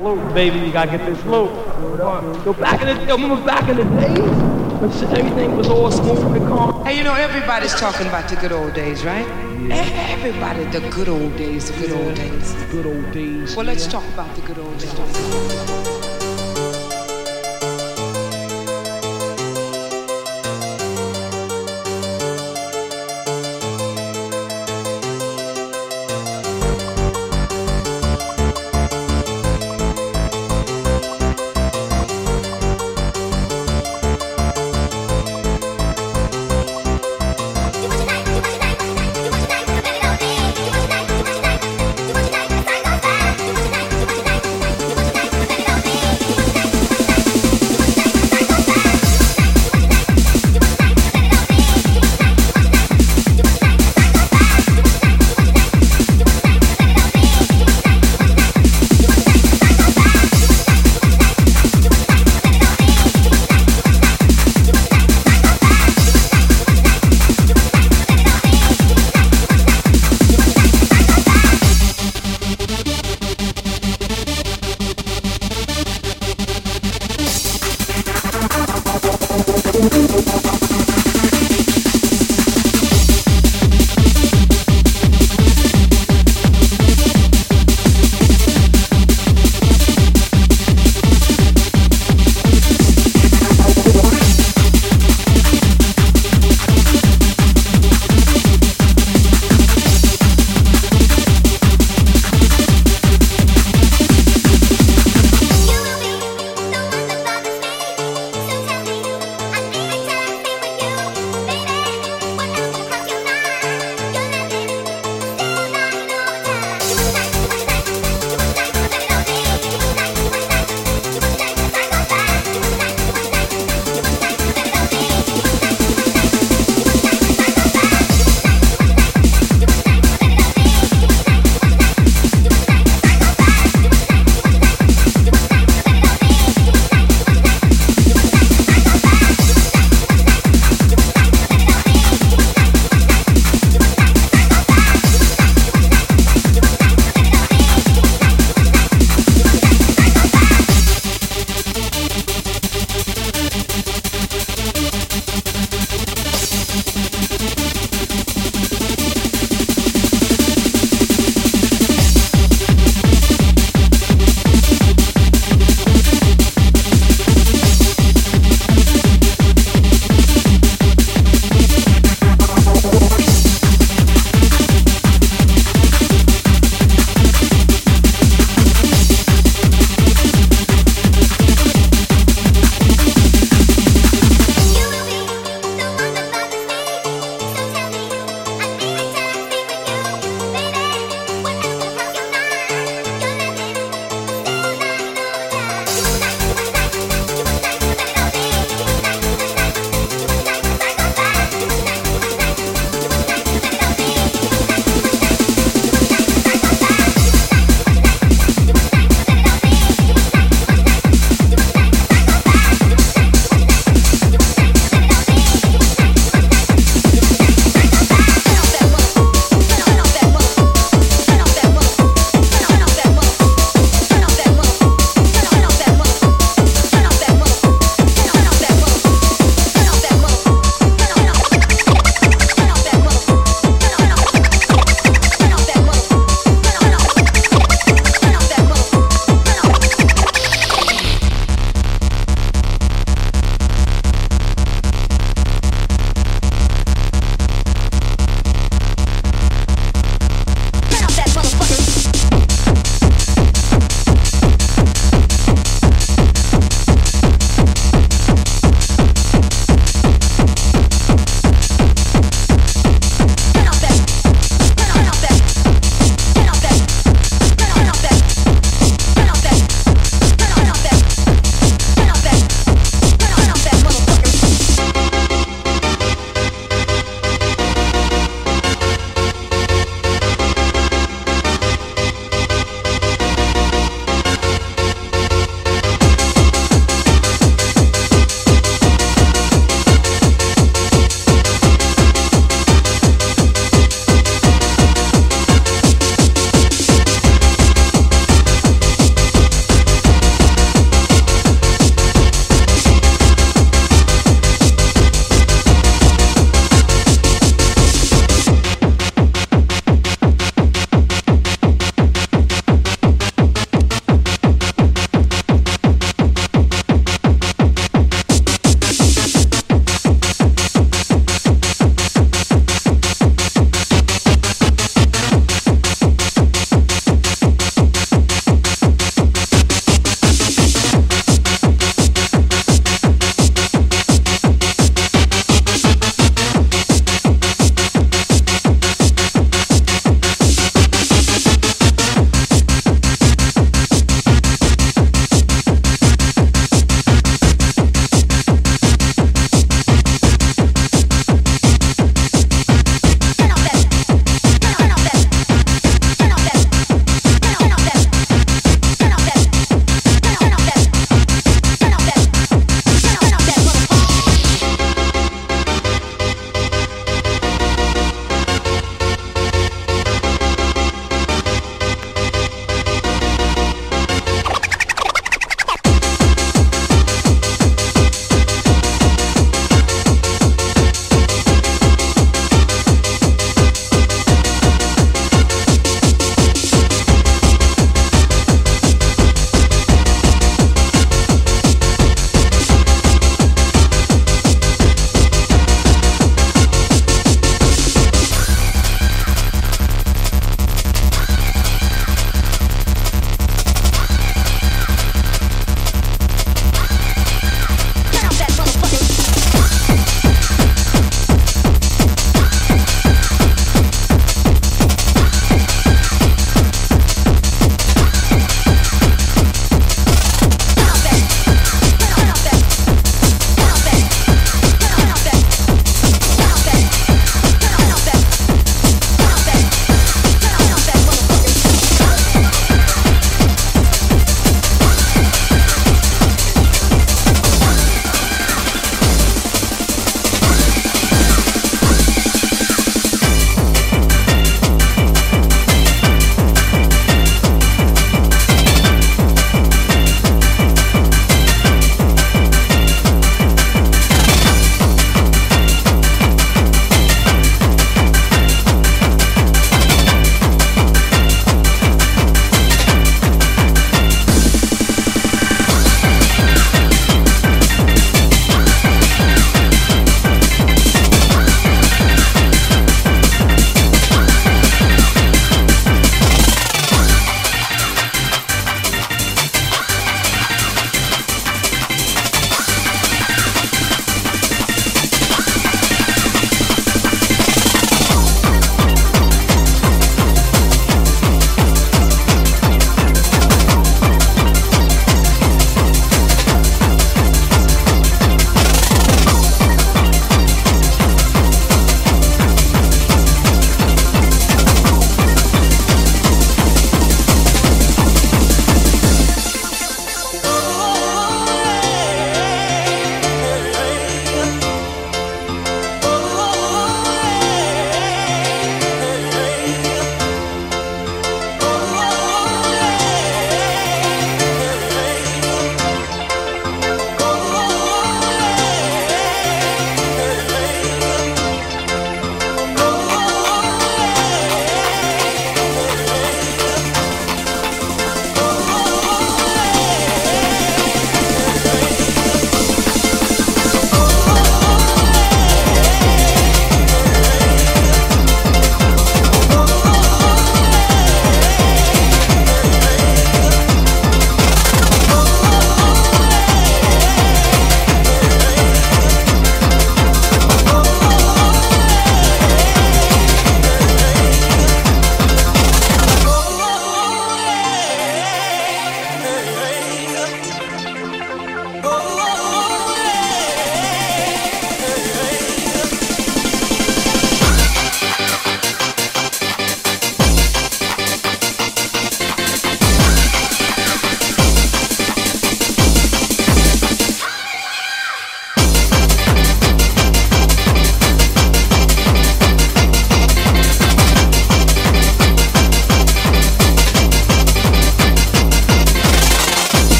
loot, baby. You gotta get this loot. Yo, back in the, yo, remember back in the days when shit- everything was all smooth and calm. Hey, you know, everybody's talking about the good old days, right? Everybody, the good old days, the good old days. The Good old days. Well, let's talk about the good old days.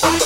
Bum, bum, bum.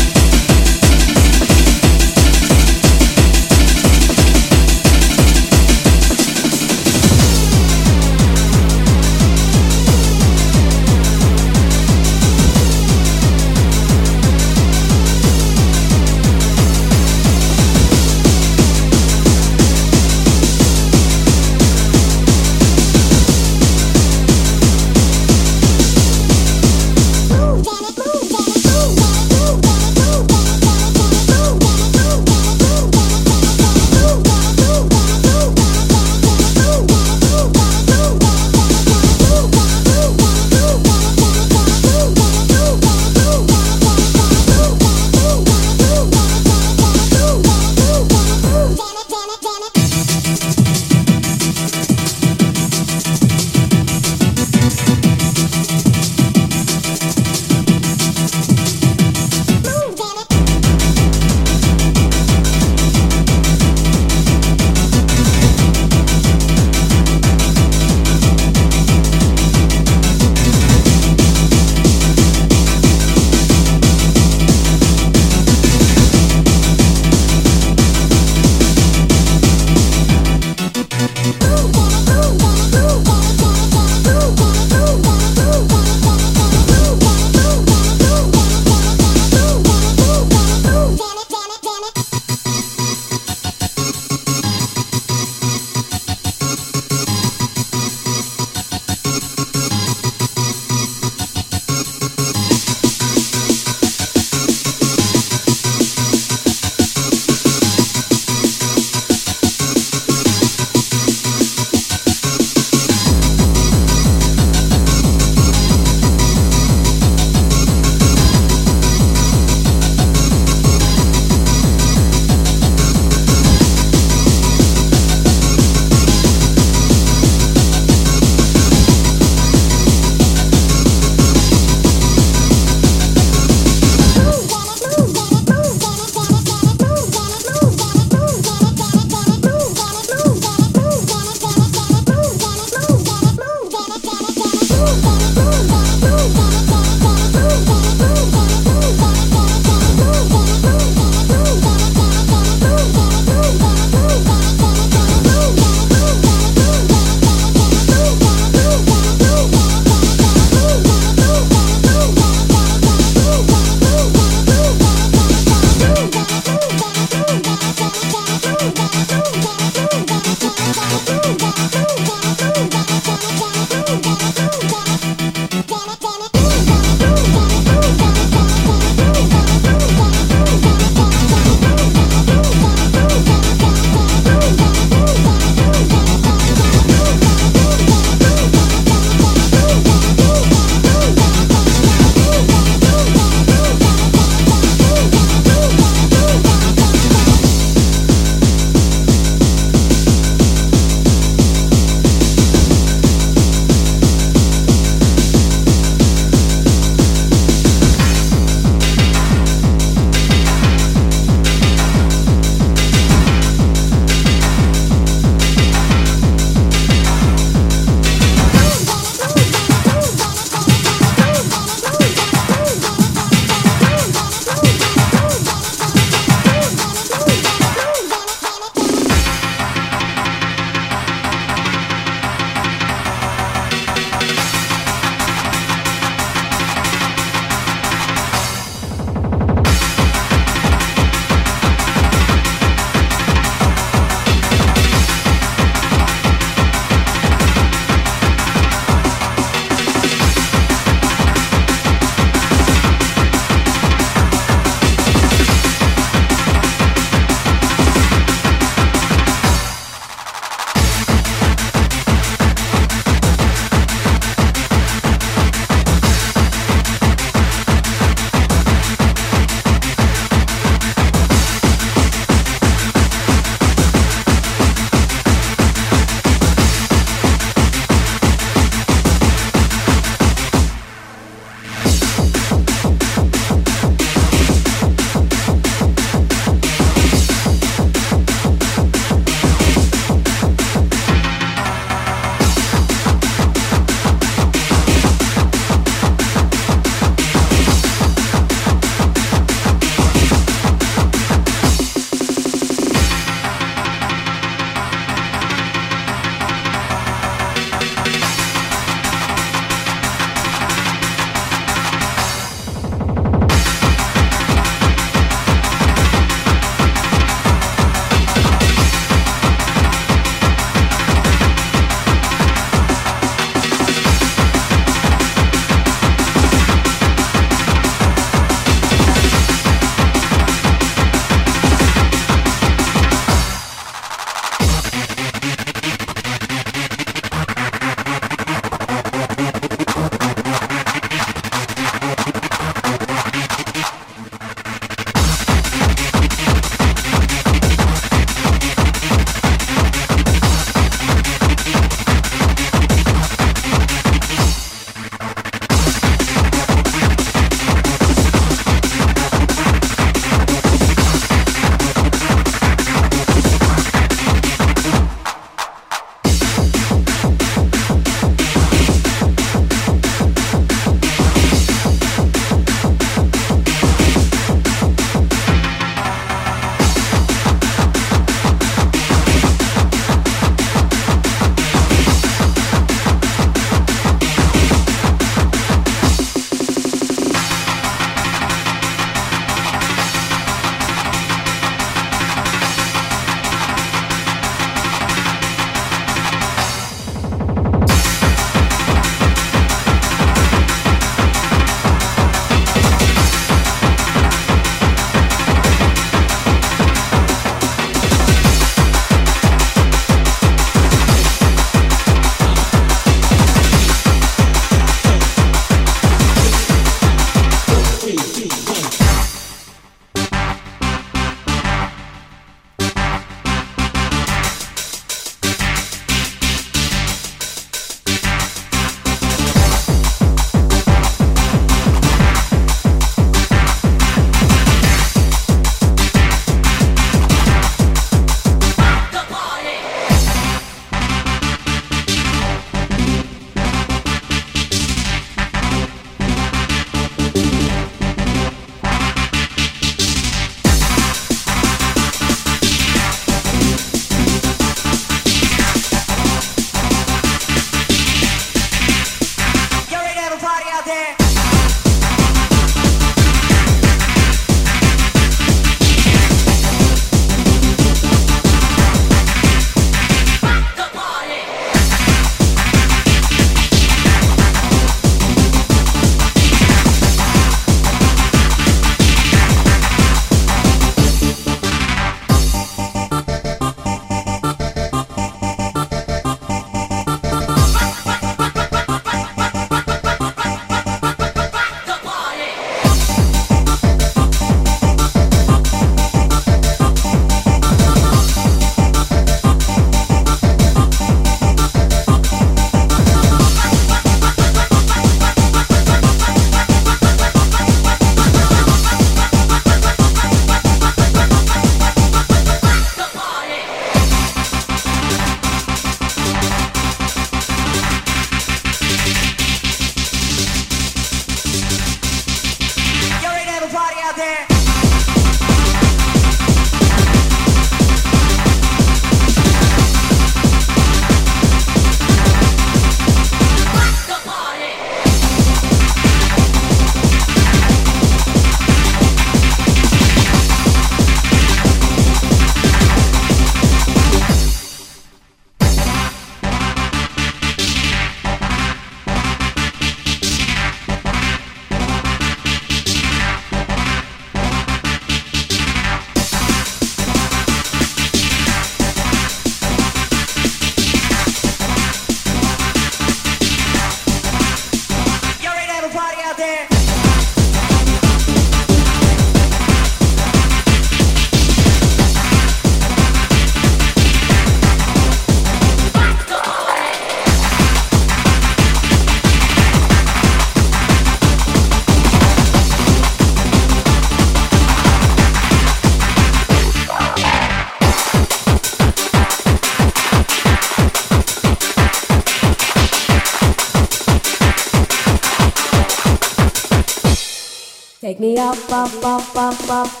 Bye.